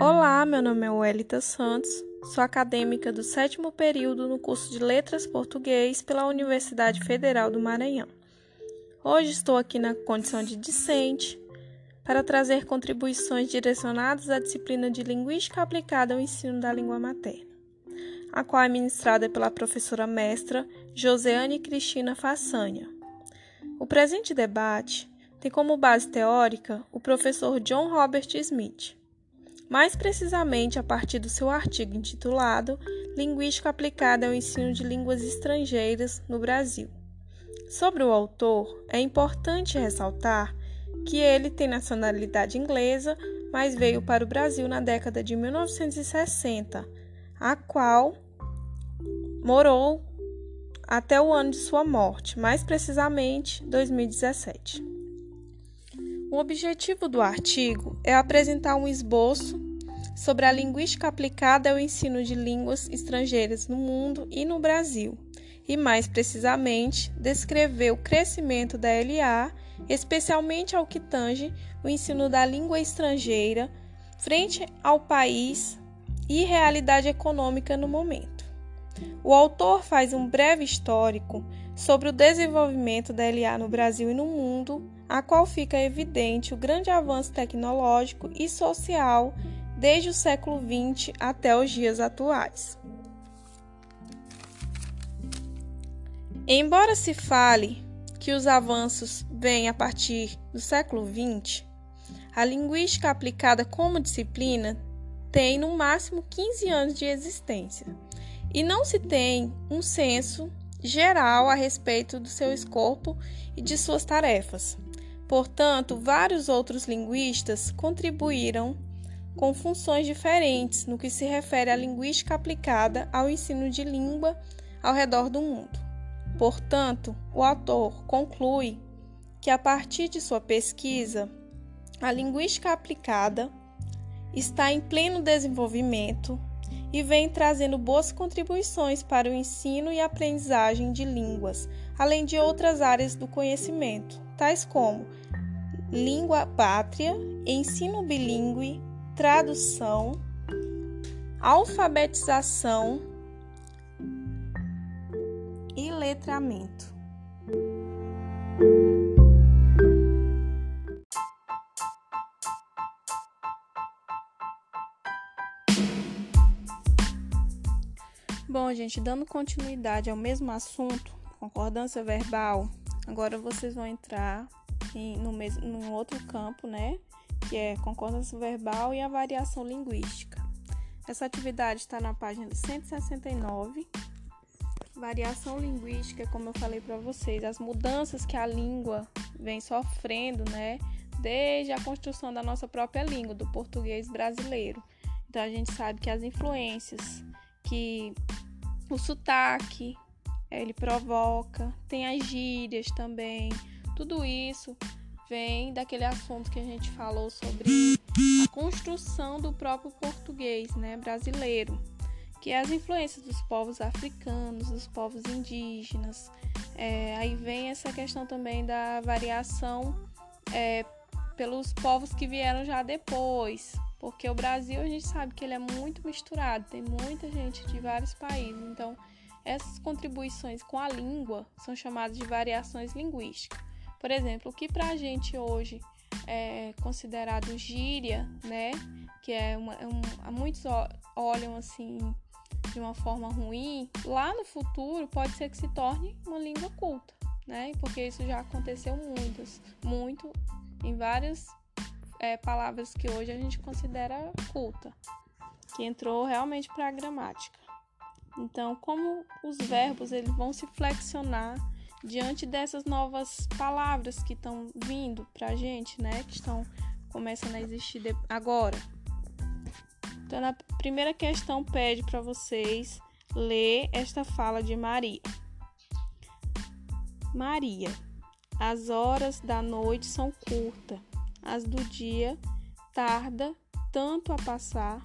Olá, meu nome é Welita Santos, sou acadêmica do sétimo período no curso de Letras Português pela Universidade Federal do Maranhão. Hoje estou aqui na condição de discente para trazer contribuições direcionadas à disciplina de Linguística aplicada ao ensino da língua materna, a qual é ministrada pela professora mestra Joseane Cristina Façanha. O presente debate tem como base teórica o professor John Robert Smith mais precisamente a partir do seu artigo intitulado Linguística aplicada ao ensino de línguas estrangeiras no Brasil. Sobre o autor, é importante ressaltar que ele tem nacionalidade inglesa, mas veio para o Brasil na década de 1960, a qual morou até o ano de sua morte, mais precisamente 2017. O objetivo do artigo é apresentar um esboço sobre a linguística aplicada ao ensino de línguas estrangeiras no mundo e no Brasil, e mais precisamente descrever o crescimento da LA, especialmente ao que tange o ensino da língua estrangeira frente ao país e realidade econômica no momento. O autor faz um breve histórico sobre o desenvolvimento da LA no Brasil e no mundo, a qual fica evidente o grande avanço tecnológico e social desde o século XX até os dias atuais. Embora se fale que os avanços vêm a partir do século XX, a linguística aplicada como disciplina tem no máximo 15 anos de existência e não se tem um senso geral a respeito do seu escopo e de suas tarefas. Portanto, vários outros linguistas contribuíram com funções diferentes no que se refere à linguística aplicada ao ensino de língua ao redor do mundo. Portanto, o autor conclui que, a partir de sua pesquisa, a linguística aplicada está em pleno desenvolvimento e vem trazendo boas contribuições para o ensino e aprendizagem de línguas, além de outras áreas do conhecimento, tais como língua pátria, ensino bilíngue, tradução, alfabetização e letramento. Bom, gente, dando continuidade ao mesmo assunto, concordância verbal, agora vocês vão entrar em, no mesmo, num outro campo, né? Que é concordância verbal e a variação linguística. Essa atividade está na página 169. Variação linguística, como eu falei para vocês, as mudanças que a língua vem sofrendo, né? Desde a construção da nossa própria língua, do português brasileiro. Então a gente sabe que as influências que o sotaque ele provoca, tem as gírias também. Tudo isso vem daquele assunto que a gente falou sobre a construção do próprio português, né, brasileiro, que é as influências dos povos africanos, dos povos indígenas. É, aí vem essa questão também da variação é, pelos povos que vieram já depois, porque o Brasil a gente sabe que ele é muito misturado, tem muita gente de vários países, então essas contribuições com a língua são chamadas de variações linguísticas. Por exemplo, o que para a gente hoje é considerado gíria, né? Que é uma, é um, muitos olham assim de uma forma ruim, lá no futuro pode ser que se torne uma língua culta, né? Porque isso já aconteceu muitas, muito em várias é, palavras que hoje a gente considera culta, que entrou realmente para a gramática. Então, como os verbos eles vão se flexionar diante dessas novas palavras que estão vindo para a gente, né? Que estão começando a existir agora. Então, a primeira questão pede para vocês ler esta fala de Maria. Maria, as horas da noite são curtas as do dia tarda tanto a passar.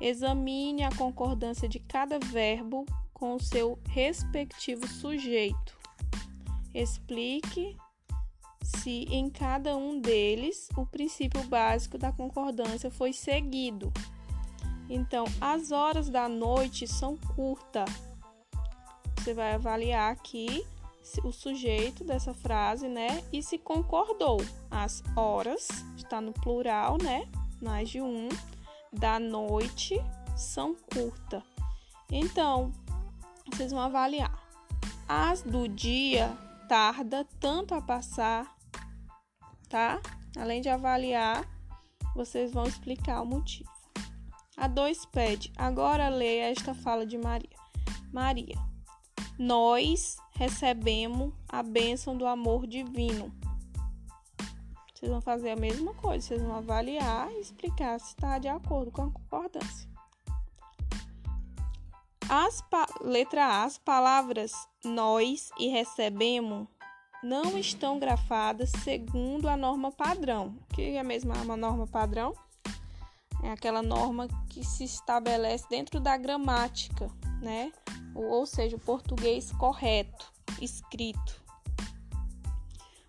Examine a concordância de cada verbo com o seu respectivo sujeito. Explique se em cada um deles o princípio básico da concordância foi seguido. Então, as horas da noite são curtas. Você vai avaliar aqui o sujeito dessa frase, né? E se concordou. As horas, está no plural, né? Mais de um, da noite são curtas. Então, vocês vão avaliar. As do dia tarda tanto a passar, tá? Além de avaliar, vocês vão explicar o motivo. A 2 pede, agora leia esta fala de Maria. Maria, nós recebemos a bênção do amor divino. Vocês vão fazer a mesma coisa, vocês vão avaliar e explicar se está de acordo com a concordância. As letra A, as palavras nós e recebemos não estão grafadas segundo a norma padrão. O que é mesmo uma norma padrão? É aquela norma que se estabelece dentro da gramática, né? Ou seja, o português correto, escrito.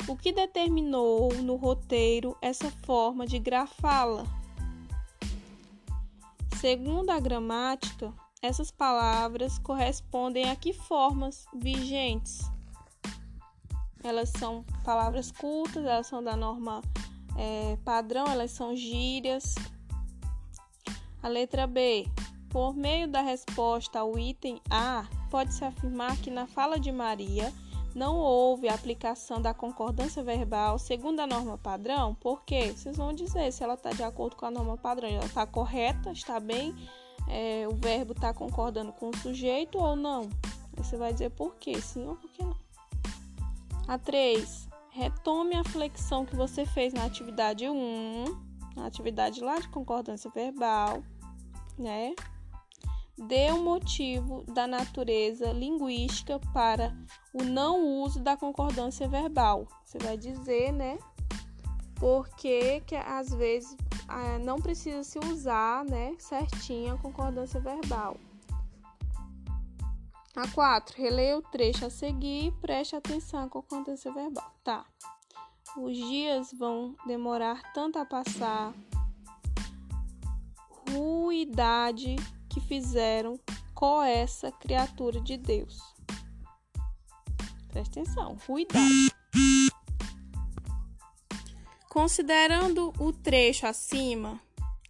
O que determinou no roteiro essa forma de grafá-la? Segundo a gramática, essas palavras correspondem a que formas vigentes? Elas são palavras curtas, elas são da norma é, padrão, elas são gírias. A letra B. Por meio da resposta ao item A, pode-se afirmar que na fala de Maria não houve aplicação da concordância verbal segundo a norma padrão, porque vocês vão dizer se ela está de acordo com a norma padrão, ela está correta, está bem é, o verbo está concordando com o sujeito ou não. Aí você vai dizer por quê, sim ou por que não. A 3. Retome a flexão que você fez na atividade 1, na atividade lá de concordância verbal, né? Dê um motivo da natureza linguística para o não uso da concordância verbal. Você vai dizer, né? Porque que às vezes ah, não precisa se usar, né, certinho a concordância verbal. A 4. Releia o trecho a seguir e preste atenção à concordância verbal. Tá. Os dias vão demorar tanto a passar. Ruidade que fizeram com essa criatura de Deus. Preste atenção. Ruidade. Considerando o trecho acima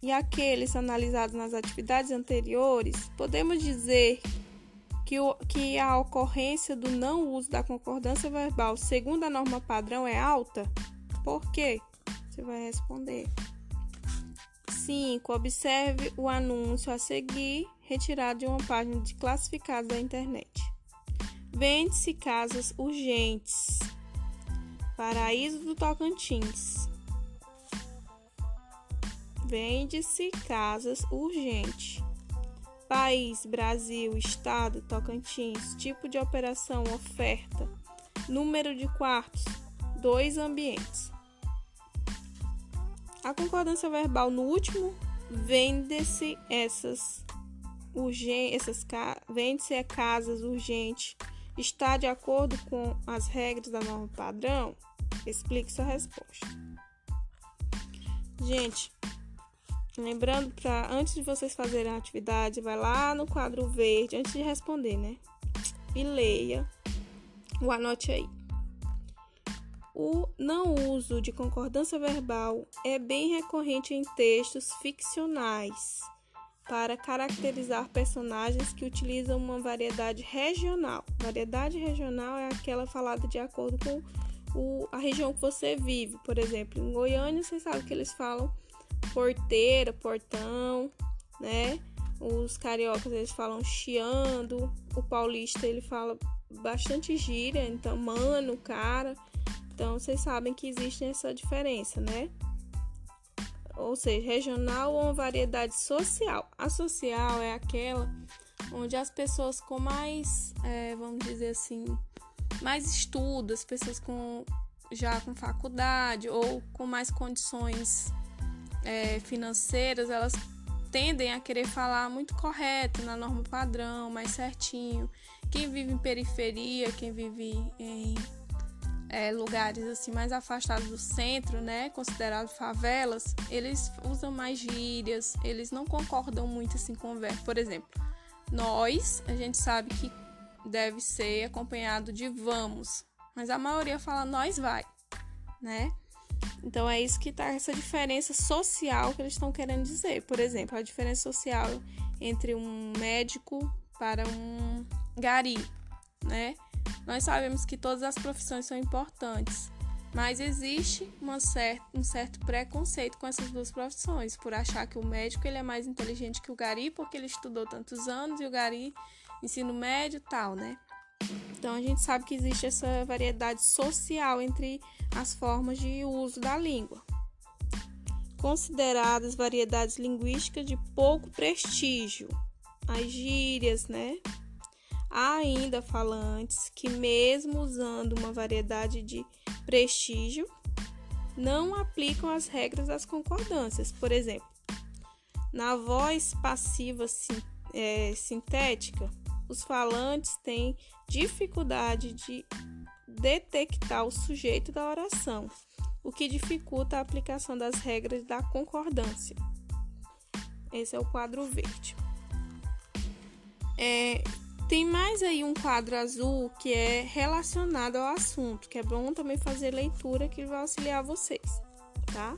e aqueles analisados nas atividades anteriores, podemos dizer que, o, que a ocorrência do não uso da concordância verbal segundo a norma padrão é alta? Por quê? Você vai responder. 5. Observe o anúncio a seguir, retirado de uma página de classificados da internet. Vende-se casas urgentes. Paraíso do Tocantins. Vende-se casas urgente. País, Brasil, Estado, Tocantins, tipo de operação, oferta, número de quartos, dois ambientes. A concordância verbal no último vende-se essas urgências, vende-se casas urgentes, está de acordo com as regras da norma padrão? Explique sua resposta. Gente, Lembrando para antes de vocês fazerem a atividade, vai lá no quadro verde antes de responder, né? E leia. O anote aí. O não uso de concordância verbal é bem recorrente em textos ficcionais para caracterizar personagens que utilizam uma variedade regional. Variedade regional é aquela falada de acordo com o, a região que você vive. Por exemplo, em Goiânia, vocês sabem que eles falam porteira, portão, né? Os cariocas eles falam chiando, o paulista ele fala bastante gíria, então mano, cara. Então vocês sabem que existe essa diferença, né? Ou seja, regional ou uma variedade social. A social é aquela onde as pessoas com mais, é, vamos dizer assim, mais estudo, as pessoas com já com faculdade ou com mais condições é, financeiras, elas tendem a querer falar muito correto, na norma padrão, mais certinho. Quem vive em periferia, quem vive em é, lugares assim mais afastados do centro, né, considerado favelas, eles usam mais gírias, eles não concordam muito assim com verbo. Por exemplo, nós, a gente sabe que deve ser acompanhado de vamos, mas a maioria fala nós vai, né? Então é isso que está essa diferença social que eles estão querendo dizer. Por exemplo, a diferença social entre um médico para um gari, né? Nós sabemos que todas as profissões são importantes, mas existe um certo preconceito com essas duas profissões, por achar que o médico ele é mais inteligente que o gari porque ele estudou tantos anos e o gari ensino médio tal, né? Então a gente sabe que existe essa variedade social entre as formas de uso da língua. Consideradas variedades linguísticas de pouco prestígio, as gírias, né? Há ainda falantes que, mesmo usando uma variedade de prestígio, não aplicam as regras das concordâncias. Por exemplo, na voz passiva é, sintética, os falantes têm dificuldade de detectar o sujeito da oração, o que dificulta a aplicação das regras da concordância. Esse é o quadro verde. É, tem mais aí um quadro azul que é relacionado ao assunto, que é bom também fazer leitura que vai auxiliar vocês, tá?